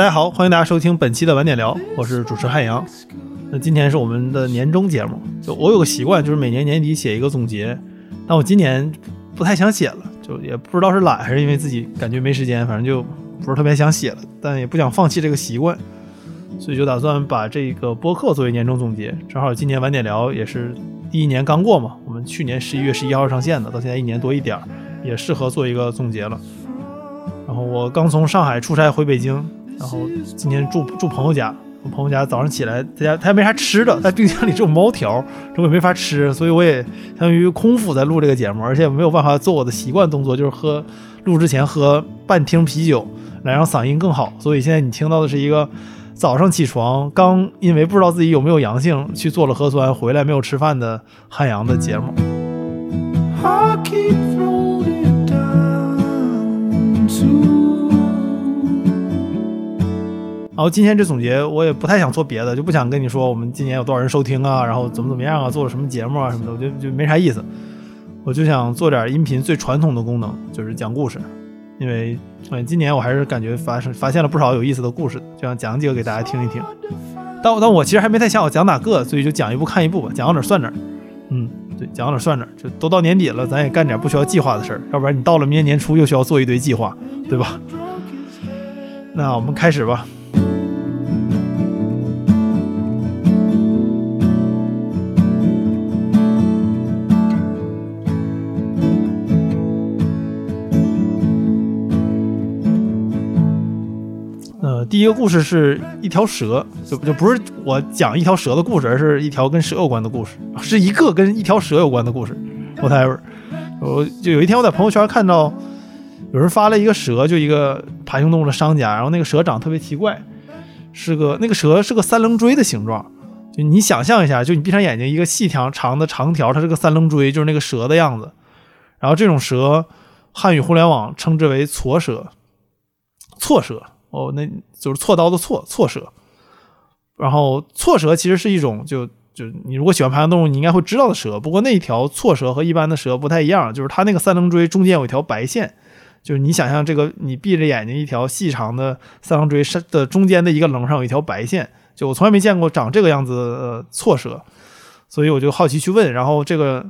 大家好，欢迎大家收听本期的晚点聊，我是主持汉阳。那今天是我们的年终节目，就我有个习惯，就是每年年底写一个总结，但我今年不太想写了，就也不知道是懒还是因为自己感觉没时间，反正就不是特别想写了，但也不想放弃这个习惯，所以就打算把这个播客作为年终总结。正好今年晚点聊也是第一年刚过嘛，我们去年十一月十一号上线的，到现在一年多一点儿，也适合做一个总结了。然后我刚从上海出差回北京，然后今天住住朋友家。我朋友家早上起来，在家他也没啥吃的，在冰箱里只有猫条，这我也没法吃，所以我也相当于空腹在录这个节目，而且没有办法做我的习惯动作，就是喝录之前喝半听啤酒来让嗓音更好。所以现在你听到的是一个早上起床刚因为不知道自己有没有阳性去做了核酸回来没有吃饭的汉阳的节目。然后今天这总结我也不太想做别的，就不想跟你说我们今年有多少人收听啊，然后怎么怎么样啊，做了什么节目啊什么的，我觉得就没啥意思。我就想做点音频最传统的功能，就是讲故事。因为嗯，今年我还是感觉发生发现了不少有意思的故事，就想讲几个给大家听一听。但但我其实还没太想好讲哪个，所以就讲一部看一部吧，讲到哪算哪。嗯，对，讲到哪算哪。就都到年底了，咱也干点不需要计划的事儿，要不然你到了明年年初又需要做一堆计划，对吧？那我们开始吧。第一个故事是一条蛇，就就不是我讲一条蛇的故事，而是一条跟蛇有关的故事，是一个跟一条蛇有关的故事。Whatever，我就有一天我在朋友圈看到有人发了一个蛇，就一个爬行动物的商家，然后那个蛇长得特别奇怪，是个那个蛇是个三棱锥的形状，就你想象一下，就你闭上眼睛，一个细条长的长条，它是个三棱锥，就是那个蛇的样子。然后这种蛇，汉语互联网称之为错蛇，错蛇。哦，那就是锉刀的锉，错蛇。然后错蛇其实是一种，就就你如果喜欢爬行动物，你应该会知道的蛇。不过那一条错蛇和一般的蛇不太一样，就是它那个三棱锥中间有一条白线，就是你想象这个，你闭着眼睛，一条细长的三棱锥的中间的一个棱上有一条白线，就我从来没见过长这个样子的错蛇，所以我就好奇去问，然后这个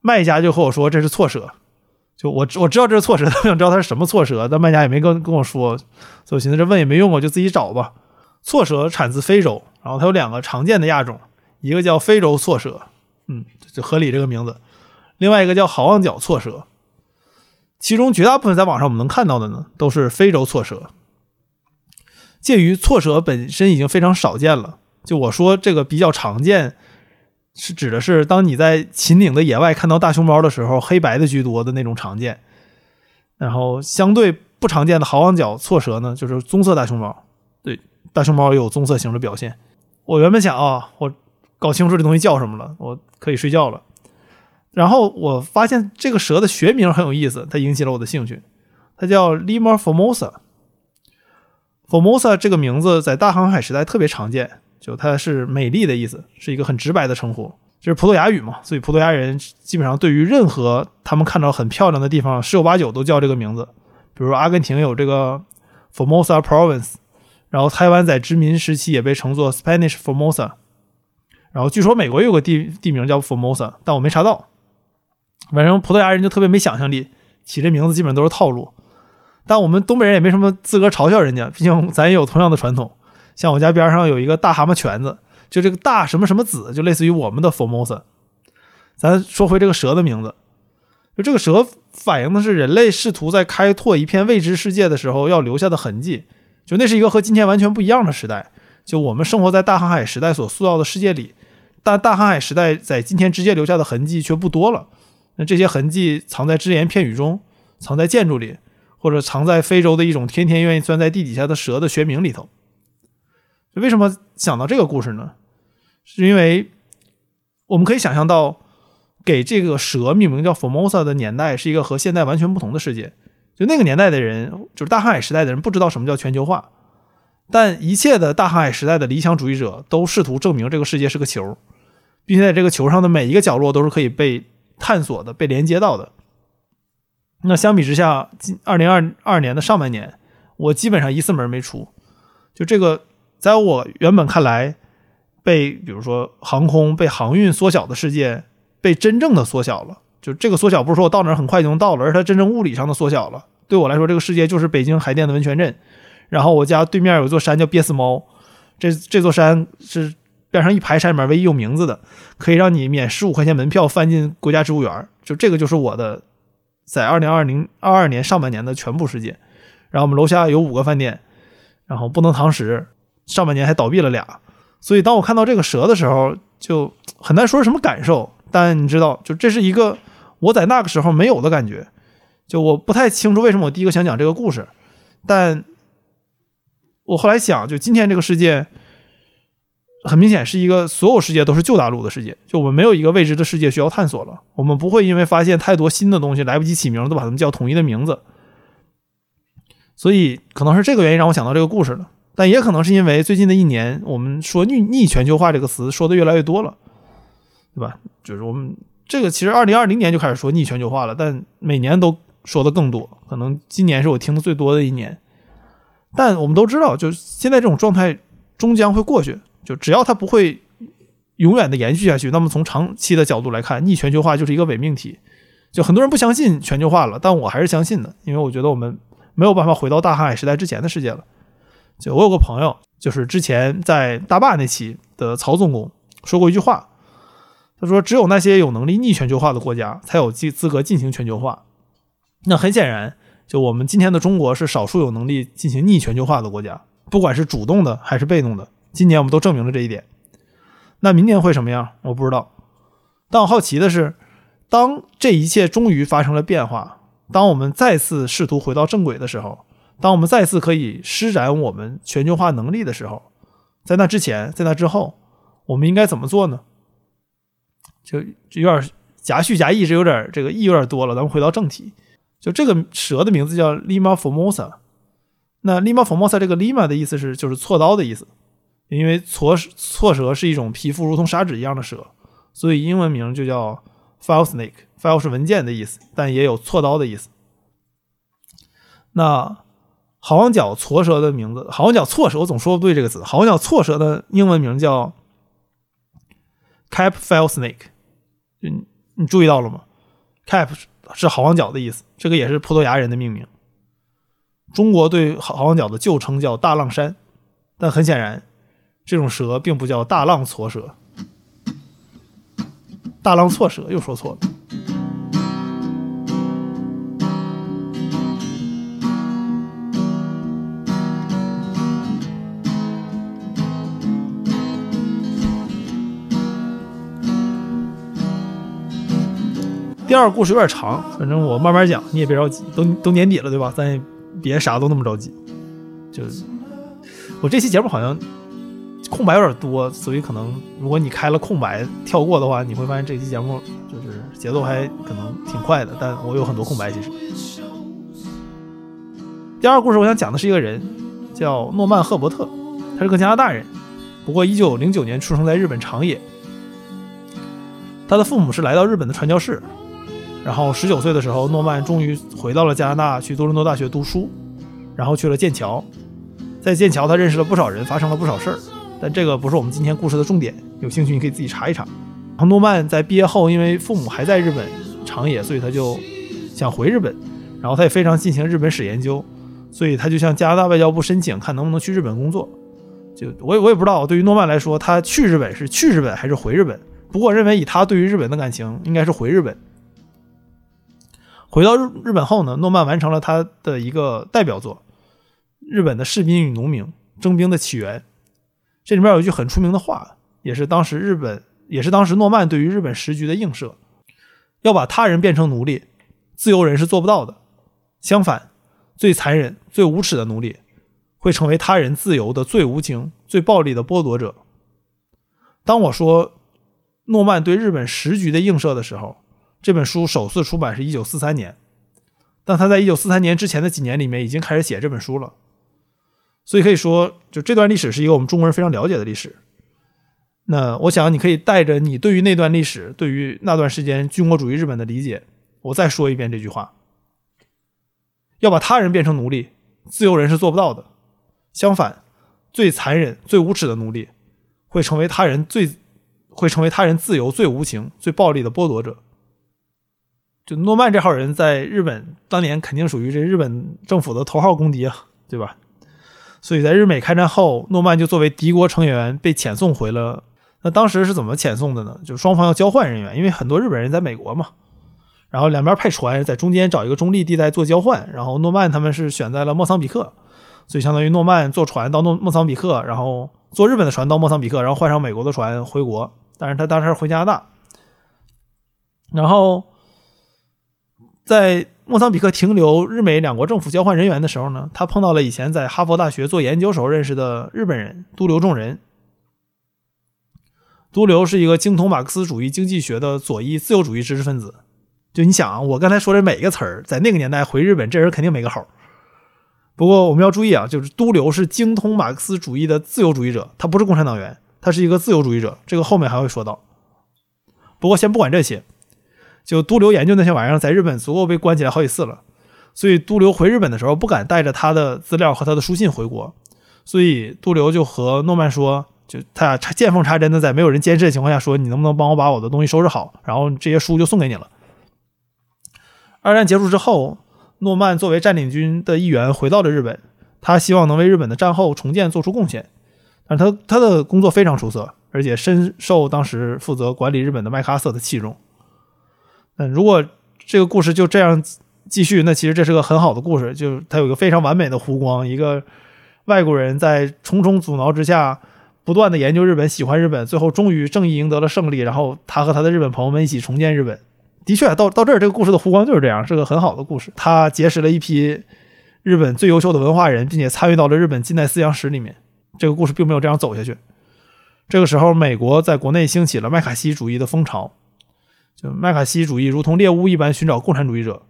卖家就和我说这是错蛇。就我我知道这是错蛇，我想知道它是什么错蛇，但卖家也没跟跟我说，所以我寻思这问也没用，我就自己找吧。错蛇产自非洲，然后它有两个常见的亚种，一个叫非洲错蛇，嗯，就合理这个名字；另外一个叫好望角错蛇，其中绝大部分在网上我们能看到的呢，都是非洲错蛇。介于错蛇本身已经非常少见了，就我说这个比较常见。是指的是当你在秦岭的野外看到大熊猫的时候，黑白的居多的那种常见。然后相对不常见的好望角错蛇呢，就是棕色大熊猫。对，大熊猫有棕色型的表现。我原本想啊，我搞清楚这东西叫什么了，我可以睡觉了。然后我发现这个蛇的学名很有意思，它引起了我的兴趣。它叫 Lima formosa。formosa 这个名字在大航海时代特别常见。就它是美丽的意思，是一个很直白的称呼，就是葡萄牙语嘛，所以葡萄牙人基本上对于任何他们看到很漂亮的地方，十有八九都叫这个名字。比如阿根廷有这个 Formosa Province，然后台湾在殖民时期也被称作 Spanish Formosa，然后据说美国有个地地名叫 Formosa，但我没查到。反正葡萄牙人就特别没想象力，起这名字基本都是套路。但我们东北人也没什么资格嘲笑人家，毕竟咱也有同样的传统。像我家边上有一个大蛤蟆泉子，就这个大什么什么子，就类似于我们的 Formosa。咱说回这个蛇的名字，就这个蛇反映的是人类试图在开拓一片未知世界的时候要留下的痕迹。就那是一个和今天完全不一样的时代。就我们生活在大航海时代所塑造的世界里，但大航海时代在今天直接留下的痕迹却不多了。那这些痕迹藏在只言片语中，藏在建筑里，或者藏在非洲的一种天天愿意钻在地底下的蛇的学名里头。为什么想到这个故事呢？是因为我们可以想象到，给这个蛇命名叫 Formosa 的年代是一个和现在完全不同的世界。就那个年代的人，就是大航海时代的人，不知道什么叫全球化。但一切的大航海时代的理想主义者都试图证明这个世界是个球，并且在这个球上的每一个角落都是可以被探索的、被连接到的。那相比之下，今二零二二年的上半年，我基本上一次门没出。就这个，在我原本看来，被比如说航空、被航运缩小的世界，被真正的缩小了。就这个缩小，不是说我到哪儿很快就能到了，而是它真正物理上的缩小了。对我来说，这个世界就是北京海淀的温泉镇，然后我家对面有一座山叫憋死猫，这这座山是边上一排山里面唯一有名字的，可以让你免十五块钱门票翻进国家植物园。就这个就是我的在二零二零二二年上半年的全部世界。然后我们楼下有五个饭店，然后不能堂食，上半年还倒闭了俩。所以当我看到这个蛇的时候，就很难说是什么感受。但你知道，就这是一个我在那个时候没有的感觉。就我不太清楚为什么我第一个想讲这个故事，但我后来想，就今天这个世界，很明显是一个所有世界都是旧大陆的世界。就我们没有一个未知的世界需要探索了，我们不会因为发现太多新的东西来不及起名，都把它们叫统一的名字。所以可能是这个原因让我想到这个故事了，但也可能是因为最近的一年，我们说“逆逆全球化”这个词说的越来越多了，对吧？就是我们这个其实二零二零年就开始说逆全球化了，但每年都说的更多，可能今年是我听的最多的一年。但我们都知道，就现在这种状态终将会过去，就只要它不会永远的延续下去，那么从长期的角度来看，逆全球化就是一个伪命题。就很多人不相信全球化了，但我还是相信的，因为我觉得我们。没有办法回到大航海时代之前的世界了。就我有个朋友，就是之前在大坝那期的曹总工说过一句话，他说：“只有那些有能力逆全球化的国家，才有资资格进行全球化。”那很显然，就我们今天的中国是少数有能力进行逆全球化的国家，不管是主动的还是被动的。今年我们都证明了这一点。那明年会什么样？我不知道。但我好奇的是，当这一切终于发生了变化。当我们再次试图回到正轨的时候，当我们再次可以施展我们全球化能力的时候，在那之前，在那之后，我们应该怎么做呢？就有点夹叙夹议，这有点这个意有点多了。咱们回到正题，就这个蛇的名字叫 Lima Formosa。那 Lima Formosa 这个 Lima 的意思是就是锉刀的意思，因为锉锉蛇是一种皮肤如同砂纸一样的蛇，所以英文名就叫 File Snake。file 是文件的意思，但也有锉刀的意思。那好望角锉蛇的名字，好望角错蛇，我总说不对这个词。好望角错蛇的英文名叫 cap file snake。你你注意到了吗？cap 是好望角的意思，这个也是葡萄牙人的命名。中国对好望角的旧称叫大浪山，但很显然，这种蛇并不叫大浪错蛇，大浪错蛇又说错了。第二故事有点长，反正我慢慢讲，你也别着急，都都年底了，对吧？咱也别啥都那么着急。就我这期节目好像空白有点多，所以可能如果你开了空白跳过的话，你会发现这期节目就是节奏还可能挺快的。但我有很多空白，其实。第二个故事我想讲的是一个人，叫诺曼赫伯特，他是个加拿大人，不过一九零九年出生在日本长野。他的父母是来到日本的传教士。然后十九岁的时候，诺曼终于回到了加拿大，去多伦多大学读书，然后去了剑桥。在剑桥，他认识了不少人，发生了不少事儿。但这个不是我们今天故事的重点，有兴趣你可以自己查一查。然后诺曼在毕业后，因为父母还在日本长野，所以他就想回日本。然后他也非常进行日本史研究，所以他就向加拿大外交部申请，看能不能去日本工作。就我也我也不知道，对于诺曼来说，他去日本是去日本还是回日本？不过我认为以他对于日本的感情，应该是回日本。回到日日本后呢，诺曼完成了他的一个代表作《日本的士兵与农民：征兵的起源》。这里面有一句很出名的话，也是当时日本，也是当时诺曼对于日本时局的映射：要把他人变成奴隶，自由人是做不到的。相反，最残忍、最无耻的奴隶，会成为他人自由的最无情、最暴力的剥夺者。当我说诺曼对日本时局的映射的时候，这本书首次出版是一九四三年，但他在一九四三年之前的几年里面已经开始写这本书了，所以可以说，就这段历史是一个我们中国人非常了解的历史。那我想你可以带着你对于那段历史、对于那段时间军国主义日本的理解，我再说一遍这句话：要把他人变成奴隶，自由人是做不到的。相反，最残忍、最无耻的奴隶，会成为他人最会成为他人自由最无情、最暴力的剥夺者。就诺曼这号人在日本当年肯定属于这日本政府的头号公敌啊，对吧？所以在日美开战后，诺曼就作为敌国成员被遣送回了。那当时是怎么遣送的呢？就双方要交换人员，因为很多日本人在美国嘛，然后两边派船在中间找一个中立地带做交换。然后诺曼他们是选在了莫桑比克，所以相当于诺曼坐船到诺莫桑比克，然后坐日本的船到莫桑比克，然后换上美国的船回国。但是他当时回加拿大，然后。在莫桑比克停留日美两国政府交换人员的时候呢，他碰到了以前在哈佛大学做研究时候认识的日本人都留众人。都留是一个精通马克思主义经济学的左翼自由主义知识分子。就你想啊，我刚才说的每一个词儿，在那个年代回日本，这人肯定没个好。不过我们要注意啊，就是都留是精通马克思主义的自由主义者，他不是共产党员，他是一个自由主义者。这个后面还会说到。不过先不管这些。就都留研究那些玩意儿，在日本足够被关起来好几次了，所以都留回日本的时候不敢带着他的资料和他的书信回国，所以都留就和诺曼说，就他俩见缝插针的在没有人监视的情况下说，你能不能帮我把我的东西收拾好，然后这些书就送给你了。二战结束之后，诺曼作为占领军的一员回到了日本，他希望能为日本的战后重建做出贡献，但他他的工作非常出色，而且深受当时负责管理日本的麦克阿瑟的器重。如果这个故事就这样继续，那其实这是个很好的故事，就是它有一个非常完美的弧光。一个外国人在重重阻挠之下，不断的研究日本，喜欢日本，最后终于正义赢得了胜利，然后他和他的日本朋友们一起重建日本。的确，到到这儿，这个故事的弧光就是这样，是个很好的故事。他结识了一批日本最优秀的文化人，并且参与到了日本近代思想史里面。这个故事并没有这样走下去。这个时候，美国在国内兴起了麦卡锡主义的风潮。就麦卡锡主义如同猎物一般寻找共产主义者。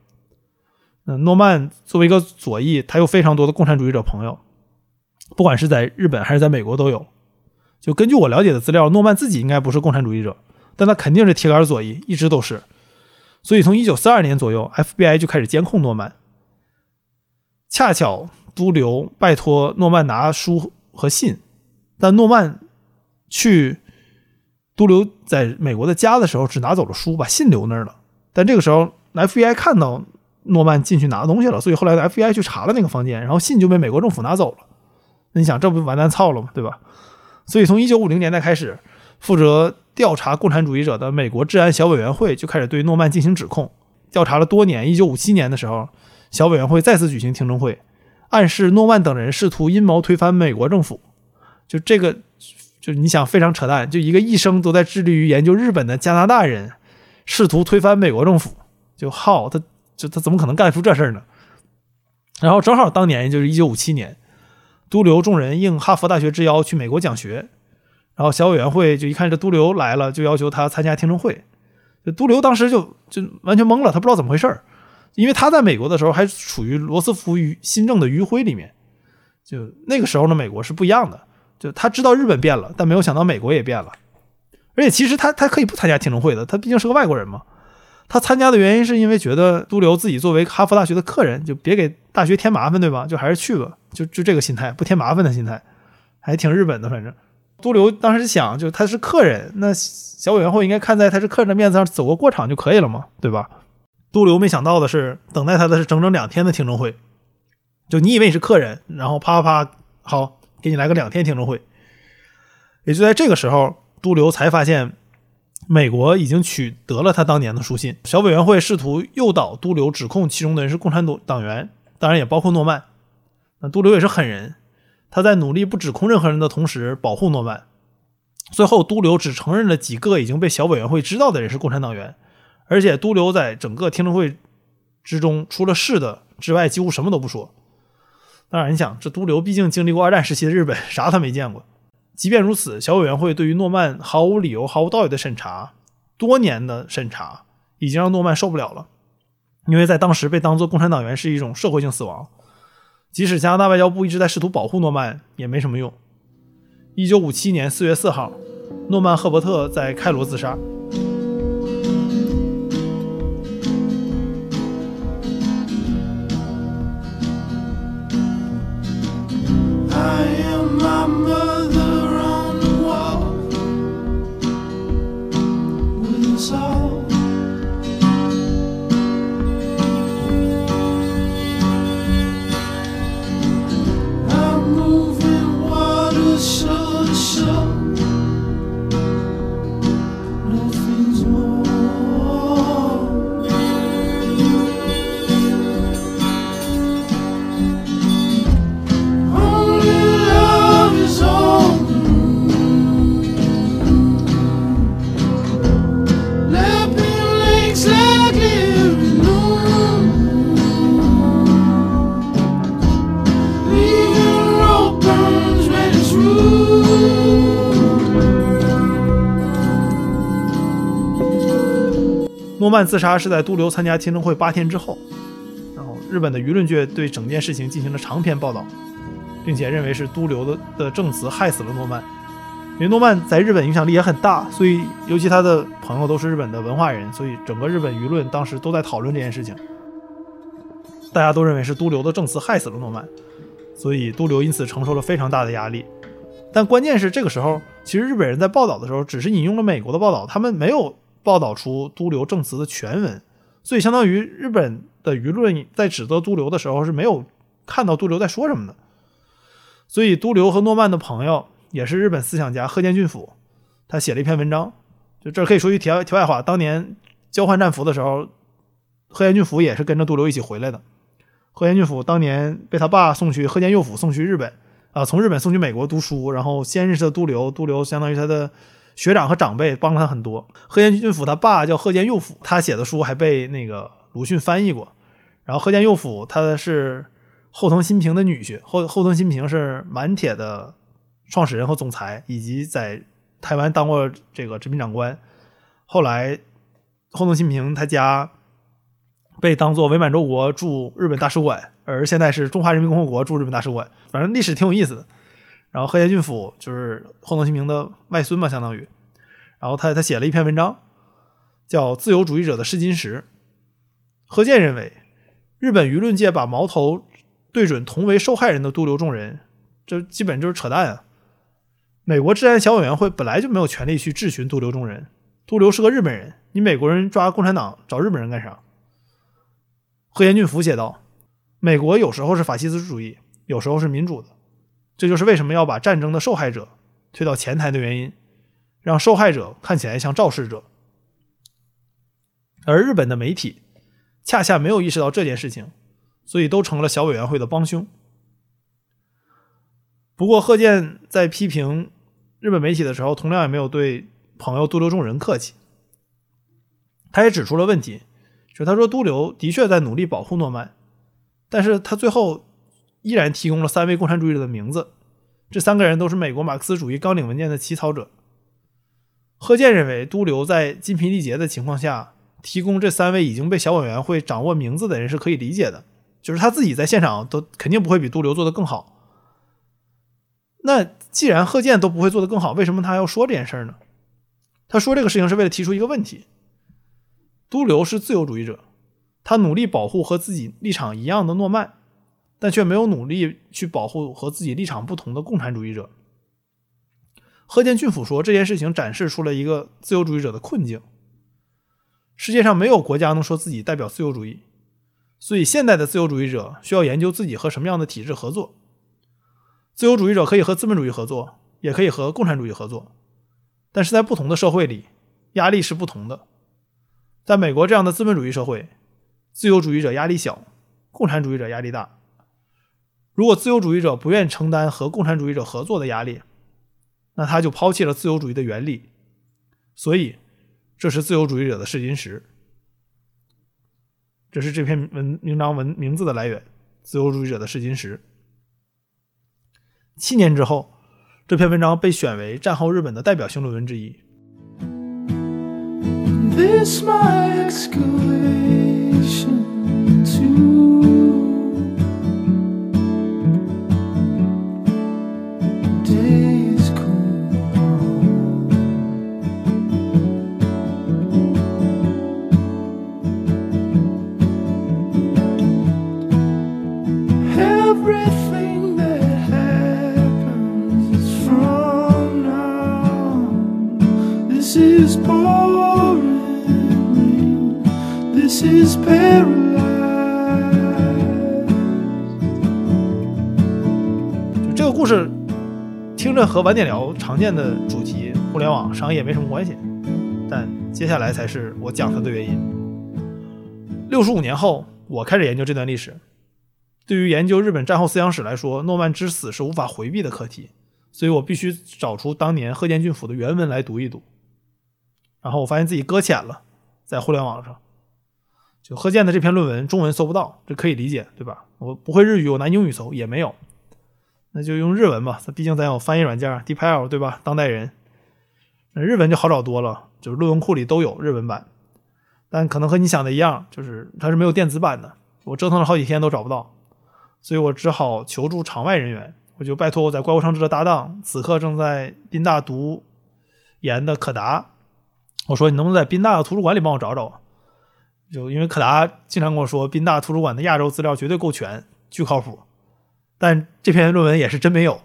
那诺曼作为一个左翼，他有非常多的共产主义者朋友，不管是在日本还是在美国都有。就根据我了解的资料，诺曼自己应该不是共产主义者，但他肯定是铁杆左翼，一直都是。所以从1942年左右，FBI 就开始监控诺曼。恰巧都留拜托诺曼拿书和信，但诺曼去。都留在美国的家的时候，只拿走了书，把信留那儿了。但这个时候，FBI 看到诺曼进去拿东西了，所以后来 FBI 去查了那个房间，然后信就被美国政府拿走了。那你想，这不完蛋操了吗？对吧？所以从1950年代开始，负责调查共产主义者的美国治安小委员会就开始对诺曼进行指控。调查了多年，1957年的时候，小委员会再次举行听证会，暗示诺曼等人试图阴谋推翻美国政府。就这个。就你想非常扯淡，就一个一生都在致力于研究日本的加拿大人，试图推翻美国政府，就好他就他怎么可能干出这事儿呢？然后正好当年就是一九五七年，都留众人应哈佛大学之邀去美国讲学，然后小委员会就一看这都留来了，就要求他参加听证会。都留当时就就完全懵了，他不知道怎么回事儿，因为他在美国的时候还处于罗斯福余新政的余晖里面，就那个时候的美国是不一样的。就他知道日本变了，但没有想到美国也变了。而且其实他他可以不参加听证会的，他毕竟是个外国人嘛。他参加的原因是因为觉得都留自己作为哈佛大学的客人，就别给大学添麻烦，对吧？就还是去吧，就就这个心态，不添麻烦的心态，还挺日本的。反正都留当时想，就他是客人，那小委员会应该看在他是客人的面子上走个过场就可以了嘛，对吧？都留没想到的是，等待他的是整整两天的听证会。就你以为你是客人，然后啪啪啪，好。给你来个两天听证会，也就在这个时候，都留才发现美国已经取得了他当年的书信。小委员会试图诱导都留指控其中的人是共产党党员，当然也包括诺曼。那都留也是狠人，他在努力不指控任何人的同时保护诺曼。最后，都留只承认了几个已经被小委员会知道的人是共产党员，而且都留在整个听证会之中，除了是的之外，几乎什么都不说。当然，你想，这都留毕竟经历过二战时期的日本，啥他没见过。即便如此，小委员会对于诺曼毫无理由、毫无道理的审查，多年的审查，已经让诺曼受不了了。因为在当时被当作共产党员是一种社会性死亡，即使加拿大外交部一直在试图保护诺曼，也没什么用。一九五七年四月四号，诺曼赫伯特在开罗自杀。诺曼自杀是在都留参加听证会八天之后，然后日本的舆论界对整件事情进行了长篇报道，并且认为是都留的的证词害死了诺曼。因为诺曼在日本影响力也很大，所以尤其他的朋友都是日本的文化人，所以整个日本舆论当时都在讨论这件事情。大家都认为是都留的证词害死了诺曼，所以都留因此承受了非常大的压力。但关键是这个时候，其实日本人在报道的时候只是引用了美国的报道，他们没有报道出都留证词的全文，所以相当于日本的舆论在指责都留的时候是没有看到都留在说什么的。所以都留和诺曼的朋友也是日本思想家鹤见俊辅，他写了一篇文章，就这可以说句题外题外话，当年交换战俘的时候，鹤见俊辅也是跟着都留一起回来的。鹤见俊辅当年被他爸送去鹤见佑辅送去日本，啊、从日本送去美国读书，然后先认识的都留，都留相当于他的学长和长辈，帮了他很多。鹤见俊辅他爸叫鹤见佑辅，他写的书还被那个鲁迅翻译过。然后鹤见佑辅他是后藤新平的女婿，后后藤新平是满铁的创始人和总裁，以及在台湾当过这个殖民长官。后来后藤新平他家被当做伪满洲国驻日本大使馆，而现在是中华人民共和国驻日本大使馆。反正历史挺有意思的。然后鹤见俊辅就是后藤新平的外孙嘛，相当于。然后他他写了一篇文章，叫《自由主义者的试金石》。贺建认为，日本舆论界把矛头对准同为受害人的渡流众人，这基本就是扯淡啊！美国治安小委员会本来就没有权利去质询渡流众人，渡流是个日本人，你美国人抓共产党找日本人干啥？贺彦俊福写道：“美国有时候是法西斯主义，有时候是民主的，这就是为什么要把战争的受害者推到前台的原因，让受害者看起来像肇事者。而日本的媒体恰恰没有意识到这件事情，所以都成了小委员会的帮凶。不过，贺建在批评日本媒体的时候，同样也没有对朋友都留众人客气。他也指出了问题，就他说都留的确在努力保护诺曼，但是他最后依然提供了三位共产主义者的名字，这三个人都是美国马克思主义纲领文件的起草者。贺建认为，都留在精疲力竭的情况下提供这三位已经被小委员会掌握名字的人是可以理解的，就是他自己在现场都肯定不会比都留做得更好。那既然贺建都不会做得更好，为什么他要说这件事儿呢？他说这个事情是为了提出一个问题：都留是自由主义者，他努力保护和自己立场一样的诺曼，但却没有努力去保护和自己立场不同的共产主义者。贺建俊辅说，这件事情展示出了一个自由主义者的困境。世界上没有国家能说自己代表自由主义，所以现代的自由主义者需要研究自己和什么样的体制合作。自由主义者可以和资本主义合作，也可以和共产主义合作，但是在不同的社会里，压力是不同的。在美国这样的资本主义社会，自由主义者压力小，共产主义者压力大。如果自由主义者不愿承担和共产主义者合作的压力，那他就抛弃了自由主义的原理。所以，这是自由主义者的试金石。这是这篇文文章文名字的来源：自由主义者的试金石。七年之后，这篇文章被选为战后日本的代表性论文之一。This my excavation to This is boring，this is paralyzed. 这个故事听着和晚点聊常见的主题互联网商业没什么关系，但接下来才是我讲它的原因。六十五年后，我开始研究这段历史。对于研究日本战后思想史来说，诺曼之死是无法回避的课题，所以我必须找出当年鹤见郡府的原文来读一读。然后我发现自己搁浅了，在互联网上，就贺建的这篇论文中文搜不到，这可以理解，对吧？我不会日语，我拿英语搜也没有，那就用日文吧。毕竟咱有翻译软件 DeepL，对吧？当代人，那日文就好找多了，就是论文库里都有日文版，但可能和你想的一样，就是它是没有电子版的。我折腾了好几天都找不到，所以我只好求助场外人员。我就拜托我在怪物上志的搭档，此刻正在宾大读研的可达。我说你能不能在宾大的图书馆里帮我找找？就因为可达经常跟我说，宾大图书馆的亚洲资料绝对够全，巨靠谱。但这篇论文也是真没有。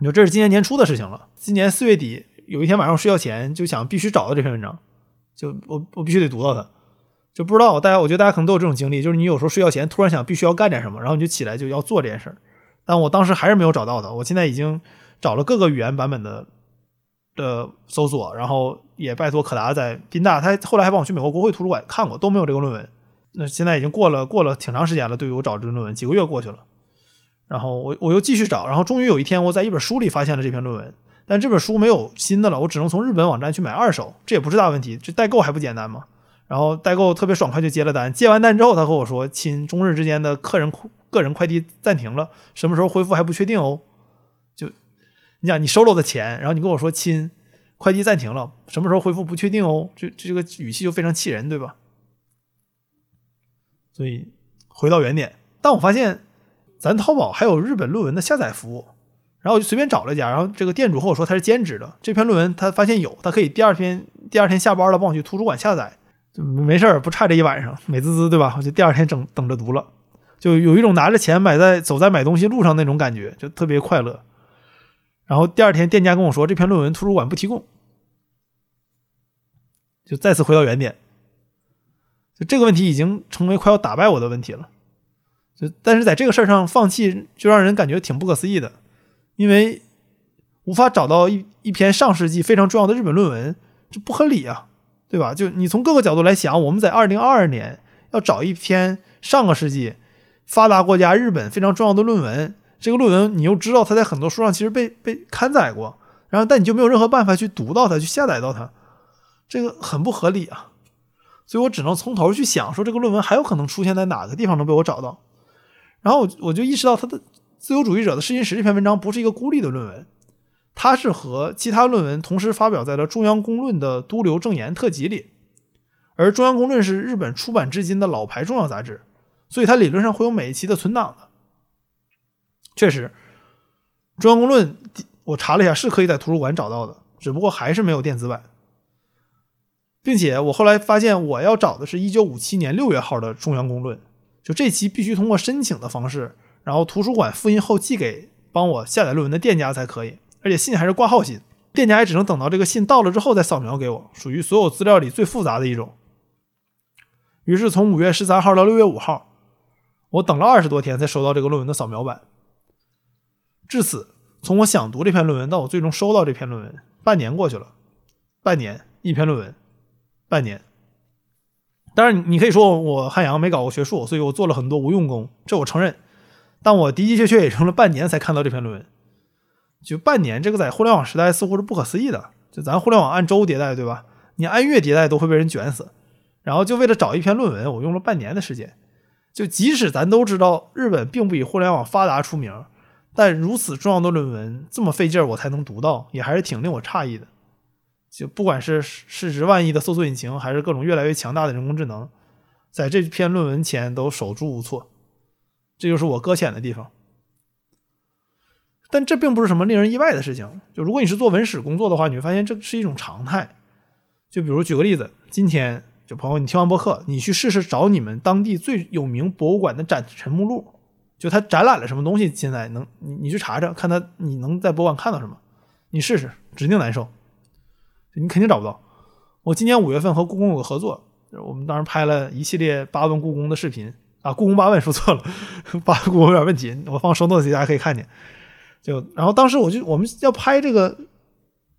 你说这是今年年初的事情了。今年四月底有一天晚上我睡觉前就想必须找到这篇文章，就我我必须得读到它。就不知道大家，我觉得大家可能都有这种经历，就是你有时候睡觉前突然想必须要干点什么，然后你就起来就要做这件事儿。但我当时还是没有找到它。我现在已经找了各个语言版本的。的搜索，然后也拜托可达在宾大，他后来还帮我去美国国会图书馆看过，都没有这个论文。那现在已经过了过了挺长时间了，对于我找这个论文，几个月过去了。然后我我又继续找，然后终于有一天我在一本书里发现了这篇论文，但这本书没有新的了，我只能从日本网站去买二手，这也不是大问题，这代购还不简单吗？然后代购特别爽快就接了单，接完单之后他和我说，亲，中日之间的客人个人快递暂停了，什么时候恢复还不确定哦。你想你收了我的钱，然后你跟我说亲，快递暂停了，什么时候恢复不确定哦，这这个语气就非常气人，对吧？所以回到原点，但我发现咱淘宝还有日本论文的下载服务，然后我就随便找了一家，然后这个店主和我说他是兼职的，这篇论文他发现有，他可以第二天第二天下班了帮我去图书馆下载，就没事儿不差这一晚上，美滋滋对吧？我就第二天整等着读了，就有一种拿着钱买在走在买东西路上那种感觉，就特别快乐。然后第二天，店家跟我说这篇论文图书馆不提供，就再次回到原点。就这个问题已经成为快要打败我的问题了。就但是在这个事儿上放弃，就让人感觉挺不可思议的，因为无法找到一一篇上世纪非常重要的日本论文，这不合理啊，对吧？就你从各个角度来想，我们在二零二二年要找一篇上个世纪发达国家日本非常重要的论文。这个论文你又知道它在很多书上其实被被刊载过，然后但你就没有任何办法去读到它，去下载到它，这个很不合理啊！所以我只能从头去想，说这个论文还有可能出现在哪个地方能被我找到。然后我我就意识到，他的《自由主义者的试金石》这篇文章不是一个孤立的论文，它是和其他论文同时发表在了《中央公论》的都留正言特辑里，而《中央公论》是日本出版至今的老牌重要杂志，所以它理论上会有每一期的存档的。确实，《中央公论》我查了一下，是可以在图书馆找到的，只不过还是没有电子版。并且我后来发现，我要找的是一九五七年六月号的《中央公论》，就这期必须通过申请的方式，然后图书馆复印后寄给帮我下载论文的店家才可以，而且信还是挂号信，店家也只能等到这个信到了之后再扫描给我，属于所有资料里最复杂的一种。于是从五月十三号到六月五号，我等了二十多天才收到这个论文的扫描版。至此，从我想读这篇论文到我最终收到这篇论文，半年过去了。半年一篇论文，半年。当然，你可以说我汉阳没搞过学术，所以我做了很多无用功，这我承认。但我的的确确也用了半年才看到这篇论文。就半年，这个在互联网时代似乎是不可思议的。就咱互联网按周迭代，对吧？你按月迭代都会被人卷死。然后就为了找一篇论文，我用了半年的时间。就即使咱都知道日本并不以互联网发达出名。但如此重要的论文这么费劲儿我才能读到，也还是挺令我诧异的。就不管是市值万亿的搜索引擎，还是各种越来越强大的人工智能，在这篇论文前都手足无措。这就是我搁浅的地方。但这并不是什么令人意外的事情。就如果你是做文史工作的话，你会发现这是一种常态。就比如举个例子，今天就朋友，你听完播客，你去试试找你们当地最有名博物馆的展陈目录。就他展览了什么东西？现在能你你去查查，看他你能在博物馆看到什么？你试试，指定难受，你肯定找不到。我今年五月份和故宫有个合作，我们当时拍了一系列八问故宫的视频啊，故宫八问说错了，八故宫有点问题，我放收音器大家可以看见。就然后当时我就我们要拍这个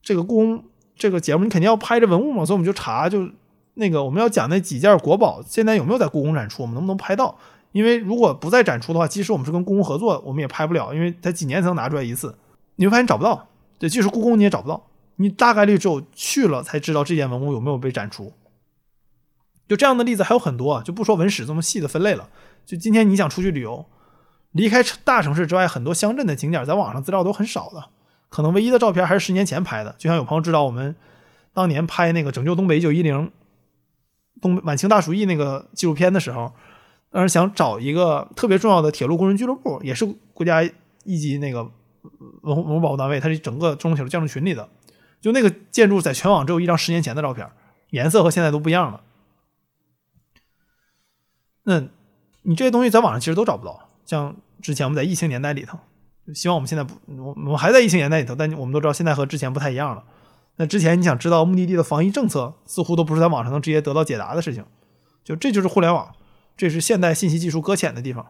这个故宫这个节目，你肯定要拍这文物嘛，所以我们就查就那个我们要讲那几件国宝，现在有没有在故宫展出，我们能不能拍到？因为如果不再展出的话，即使我们是跟故宫合作，我们也拍不了，因为它几年才能拿出来一次，你会发现找不到。对，即使故宫你也找不到，你大概率只有去了才知道这件文物有没有被展出。就这样的例子还有很多啊，就不说文史这么细的分类了。就今天你想出去旅游，离开大城市之外，很多乡镇的景点，在网上资料都很少的，可能唯一的照片还是十年前拍的。就像有朋友知道我们当年拍那个《拯救东北一九一零》东晚清大鼠疫那个纪录片的时候，但是想找一个特别重要的铁路工人俱乐部，也是国家一级那个文物文物保护单位，它是整个中国铁路建筑群里的。就那个建筑在全网只有一张十年前的照片，颜色和现在都不一样了。那你这些东西在网上其实都找不到。像之前我们在疫情年代里头，希望我们现在不，我我们还在疫情年代里头，但我们都知道现在和之前不太一样了。那之前你想知道目的地的防疫政策，似乎都不是在网上能直接得到解答的事情。就这就是互联网，这是现代信息技术搁浅的地方。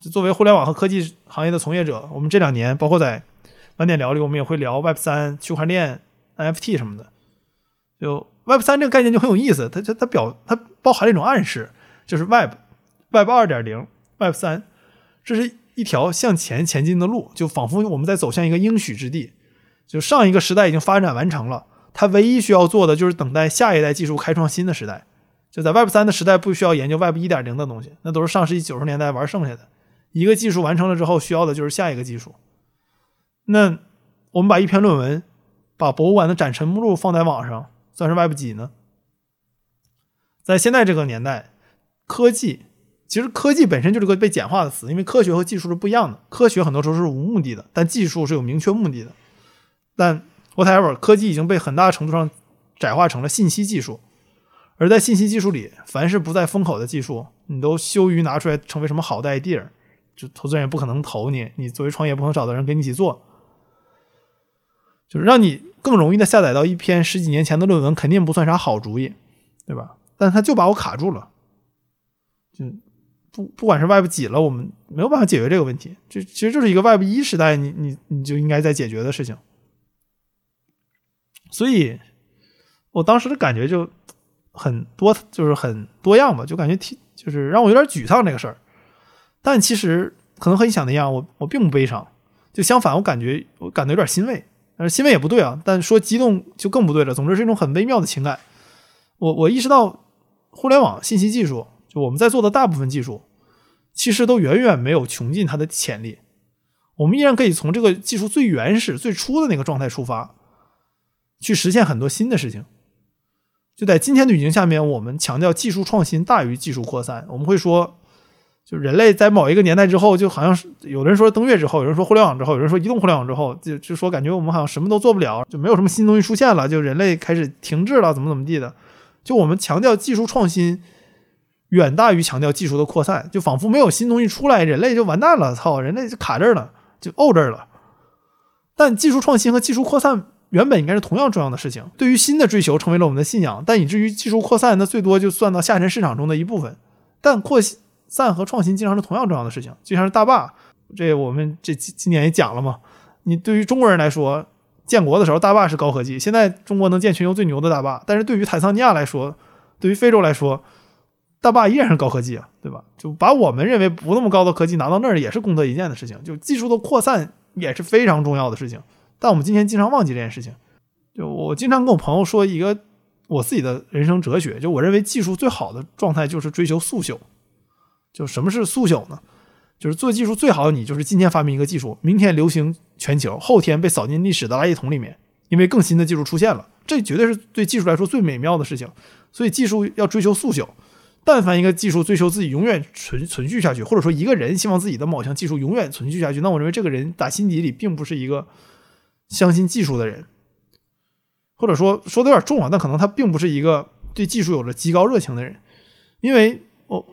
就作为互联网和科技行业的从业者，我们这两年包括在晚点聊里，我们也会聊 Web 三、区块链、NFT 什么的。就 Web 三这个概念就很有意思，它它它表它包含了一种暗示，就是 Web Web 二点零、Web 三，这是一条向前前进的路，就仿佛我们在走向一个应许之地。就上一个时代已经发展完成了，它唯一需要做的就是等待下一代技术开创新的时代。就在 Web 三的时代，不需要研究 Web 一点零的东西，那都是上世纪九十年代玩剩下的。一个技术完成了之后，需要的就是下一个技术。那我们把一篇论文，把博物馆的展陈目录放在网上，算是 Web 几呢？在现在这个年代，科技其实科技本身就是个被简化的词，因为科学和技术是不一样的。科学很多时候是无目的的，但技术是有明确目的的。但 whatever，科技已经被很大程度上窄化成了信息技术，而在信息技术里，凡是不在风口的技术，你都羞于拿出来成为什么好的 idea，就投资人也不可能投你，你作为创业不可能找到人跟你一起做，就是让你更容易的下载到一篇十几年前的论文，肯定不算啥好主意，对吧？但他就把我卡住了，就不不管是 Web 几了，我们没有办法解决这个问题，这其实就是一个 Web 一时代，你你你就应该在解决的事情。所以，我当时的感觉就很多，就是很多样吧，就感觉挺，就是让我有点沮丧这个事儿。但其实可能和你想的一样，我我并不悲伤，就相反，我感觉我感觉有点欣慰。但是欣慰也不对啊，但说激动就更不对了。总之是一种很微妙的情感。我我意识到，互联网信息技术，就我们在做的大部分技术，其实都远远没有穷尽它的潜力。我们依然可以从这个技术最原始、最初的那个状态出发。去实现很多新的事情，就在今天的语境下面，我们强调技术创新大于技术扩散。我们会说，就人类在某一个年代之后，就好像是有人说登月之后，有人说互联网之后，有人说移动互联网之后，就就说感觉我们好像什么都做不了，就没有什么新东西出现了，就人类开始停滞了，怎么怎么地的。就我们强调技术创新远大于强调技术的扩散，就仿佛没有新东西出来，人类就完蛋了，操，人类就卡这儿了，就怄这儿了。但技术创新和技术扩散。原本应该是同样重要的事情，对于新的追求成为了我们的信仰，但以至于技术扩散，那最多就算到下沉市场中的一部分。但扩散和创新经常是同样重要的事情，就像是大坝，这我们这今今年也讲了嘛。你对于中国人来说，建国的时候大坝是高科技，现在中国能建全球最牛的大坝，但是对于坦桑尼亚来说，对于非洲来说，大坝依然是高科技啊，对吧？就把我们认为不那么高的科技拿到那儿，也是功德一件的事情。就技术的扩散也是非常重要的事情。但我们今天经常忘记这件事情。就我经常跟我朋友说一个我自己的人生哲学，就我认为技术最好的状态就是追求速朽。就什么是速朽呢？就是做技术最好的你就是今天发明一个技术，明天流行全球，后天被扫进历史的垃圾桶里面，因为更新的技术出现了。这绝对是对技术来说最美妙的事情。所以技术要追求速朽。但凡一个技术追求自己永远存存续下去，或者说一个人希望自己的某项技术永远存续下去，那我认为这个人打心底里并不是一个。相信技术的人，或者说说的有点重啊，但可能他并不是一个对技术有着极高热情的人，因为哦，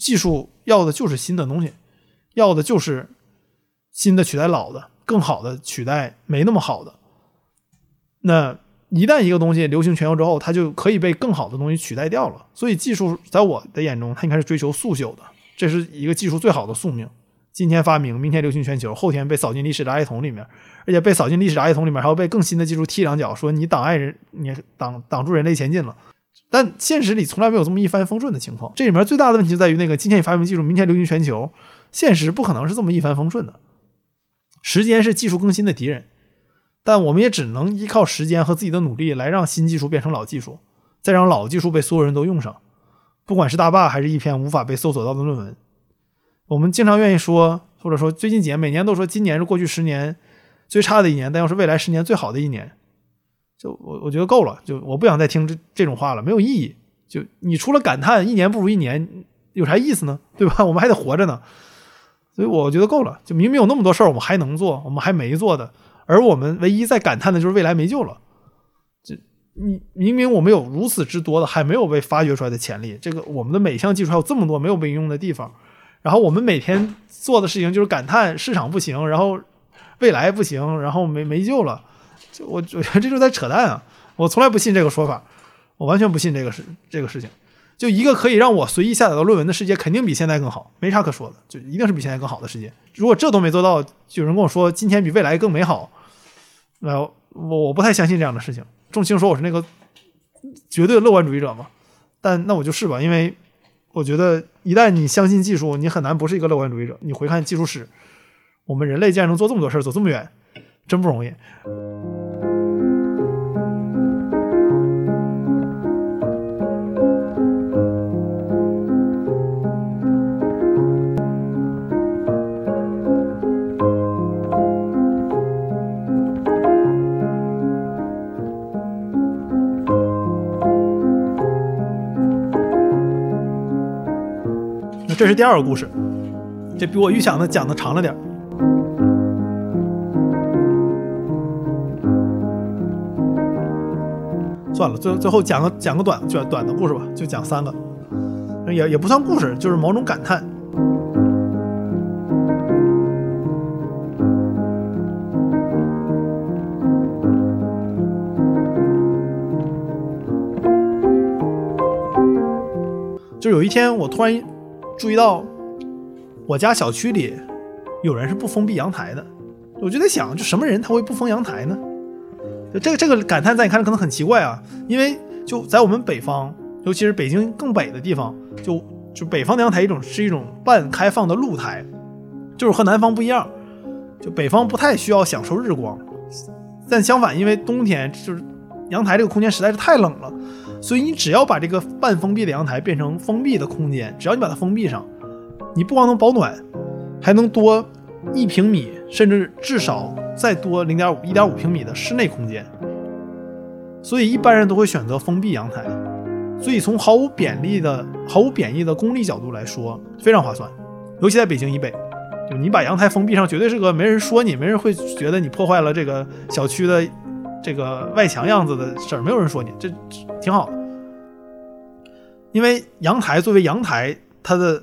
技术要的就是新的东西，要的就是新的取代老的，更好的取代没那么好的。那一旦一个东西流行全球之后，它就可以被更好的东西取代掉了。所以技术在我的眼中，它应该是追求速朽的，这是一个技术最好的宿命。今天发明，明天流行全球，后天被扫进历史垃圾桶里面，而且被扫进历史垃圾桶里面，还要被更新的技术踢两脚，说你挡碍人，你挡挡住人类前进了。但现实里从来没有这么一帆风顺的情况。这里面最大的问题就在于那个今天你发明技术，明天流行全球，现实不可能是这么一帆风顺的。时间是技术更新的敌人，但我们也只能依靠时间和自己的努力来让新技术变成老技术，再让老技术被所有人都用上，不管是大坝还是一篇无法被搜索到的论文。我们经常愿意说，或者说最近几年每年都说今年是过去十年最差的一年，但又是未来十年最好的一年。就我我觉得够了，就我不想再听这这种话了，没有意义。就你除了感叹一年不如一年，有啥意思呢？对吧？我们还得活着呢。所以我觉得够了。就明明有那么多事儿我们还能做，我们还没做的，而我们唯一在感叹的就是未来没救了。这你明明我们有如此之多的还没有被发掘出来的潜力，这个我们的每项技术还有这么多没有被应用的地方。然后我们每天做的事情就是感叹市场不行，然后未来不行，然后没没救了。就我我觉得这就在扯淡啊！我从来不信这个说法，我完全不信这个事这个事情。就一个可以让我随意下载到论文的世界，肯定比现在更好，没啥可说的，就一定是比现在更好的世界。如果这都没做到，有人跟我说今天比未来更美好，那我我不太相信这样的事情。众卿说我是那个绝对乐观主义者嘛，但那我就是吧，因为。我觉得，一旦你相信技术，你很难不是一个乐观主义者。你回看技术史，我们人类竟然能做这么多事儿，走这么远，真不容易。是第二个故事，这比我预想的讲的长了点儿算了，最最后讲个讲个短短短的故事吧，就讲三个，也也不算故事，就是某种感叹。就有一天，我突然。注意到，我家小区里有人是不封闭阳台的，我就在想，就什么人他会不封阳台呢？就这个这个感叹，在你看来可能很奇怪啊，因为就在我们北方，尤其是北京更北的地方，就就北方的阳台一种是一种半开放的露台，就是和南方不一样，就北方不太需要享受日光，但相反，因为冬天就是阳台这个空间实在是太冷了。所以你只要把这个半封闭的阳台变成封闭的空间，只要你把它封闭上，你不光能保暖，还能多一平米，甚至至少再多零点五、一点五平米的室内空间。所以一般人都会选择封闭阳台。所以从毫无贬义的、毫无贬义的功利角度来说，非常划算。尤其在北京以北，就你把阳台封闭上，绝对是个没人说你，没人会觉得你破坏了这个小区的。这个外墙样子的事儿，没有人说你，这挺好的。因为阳台作为阳台，它的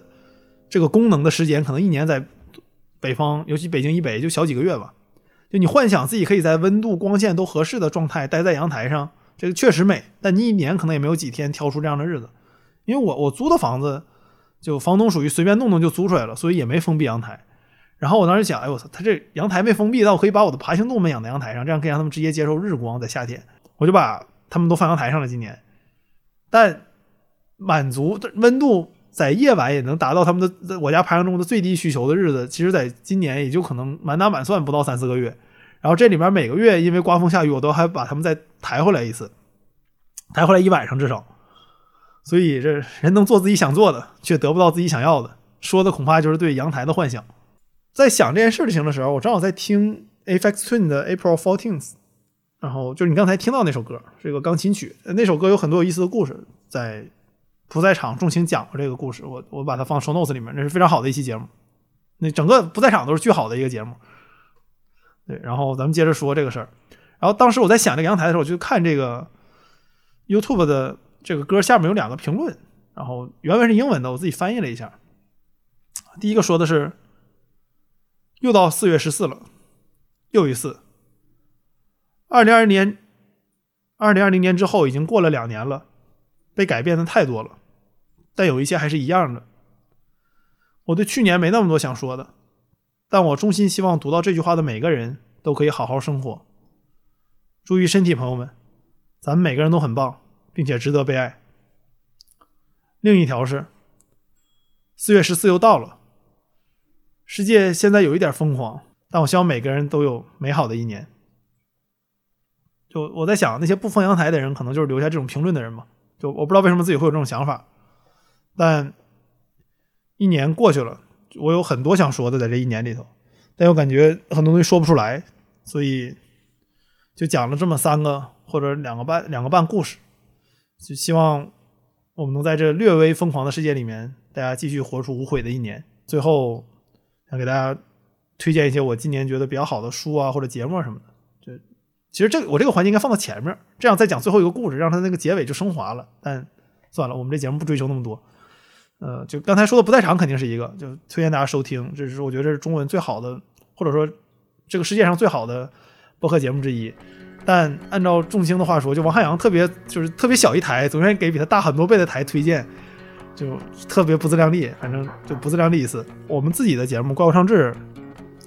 这个功能的时间可能一年在北方，尤其北京以北就小几个月吧。就你幻想自己可以在温度、光线都合适的状态待在阳台上，这个确实美。但你一年可能也没有几天挑出这样的日子。因为我我租的房子，就房东属于随便弄弄就租出来了，所以也没封闭阳台。然后我当时想，哎我操，他这阳台没封闭，那我可以把我的爬行动物们养在阳台上，这样可以让他们直接接受日光，在夏天，我就把他们都放阳台上了。今年，但满足温度在夜晚也能达到他们的我家爬行动物的最低需求的日子，其实在今年也就可能满打满算不到三四个月。然后这里面每个月因为刮风下雨，我都还把他们再抬回来一次，抬回来一晚上至少。所以这人能做自己想做的，却得不到自己想要的，说的恐怕就是对阳台的幻想。在想这件事情的时候，我正好在听 Afex Twin 的 April Fourteenth，然后就是你刚才听到那首歌，是一个钢琴曲。那首歌有很多有意思的故事，在不在场重情讲过这个故事，我我把它放 show notes 里面，那是非常好的一期节目。那整个不在场都是巨好的一个节目。对，然后咱们接着说这个事儿。然后当时我在想这个阳台的时候，我就看这个 YouTube 的这个歌下面有两个评论，然后原文是英文的，我自己翻译了一下。第一个说的是。又到四月十四了，又一次。二零二零年，二零二零年之后已经过了两年了，被改变的太多了，但有一些还是一样的。我对去年没那么多想说的，但我衷心希望读到这句话的每个人都可以好好生活。注意身体，朋友们，咱们每个人都很棒，并且值得被爱。另一条是，四月十四又到了，世界现在有一点疯狂，但我希望每个人都有美好的一年。就我在想，那些不封阳台的人，可能就是留下这种评论的人嘛。就我不知道为什么自己会有这种想法，但一年过去了，我有很多想说的在这一年里头，但又感觉很多东西说不出来，所以就讲了这么三个或者两个半两个半故事，就希望我们能在这略微疯狂的世界里面，大家继续活出无悔的一年。最后想给大家推荐一些我今年觉得比较好的书啊或者节目什么的。就其实这个我这个环节应该放到前面，这样再讲最后一个故事，让它那个结尾就升华了。但算了，我们这节目不追求那么多。呃，就刚才说的不在场肯定是一个，就推荐大家收听，这是我觉得这是中文最好的，或者说这个世界上最好的播客节目之一。但按照众星的话说，就王汉阳特别就是特别小一台，总愿意给比他大很多倍的台推荐，就特别不自量力，反正就不自量力一次。我们自己的节目《怪物上志》，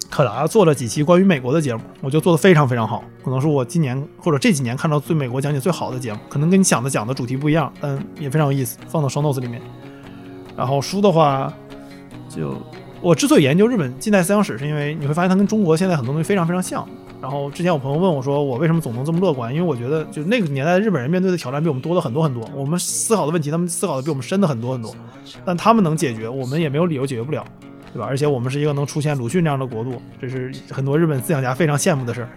可达做了几期关于美国的节目，我觉得做的非常非常好，可能是我今年或者这几年看到最美国讲解最好的节目，可能跟你想的讲的主题不一样，但也非常有意思，放到双 notes 里面。然后书的话，就我之所以研究日本近代思想史，是因为你会发现它跟中国现在很多东西非常非常像。然后之前有朋友问我说，我为什么总能这么乐观？因为我觉得就那个年代的日本人面对的挑战比我们多了很多很多，我们思考的问题，他们思考的比我们深的很多很多，但他们能解决，我们也没有理由解决不了，对吧？而且我们是一个能出现鲁迅这样的国度，这是很多日本思想家非常羡慕的事儿。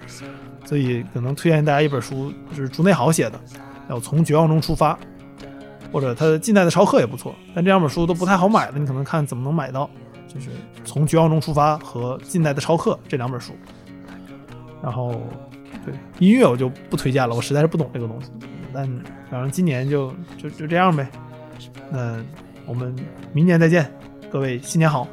所以可能推荐大家一本书，就是竹内好写的，叫《从绝望中出发》。或者他近代的超课也不错，但这两本书都不太好买了，你可能看怎么能买到，就是从绝望中出发和近代的超课这两本书。然后，对音乐我就不推荐了，我实在是不懂这个东西。但反正今年就就就这样呗。那我们明年再见，各位新年好。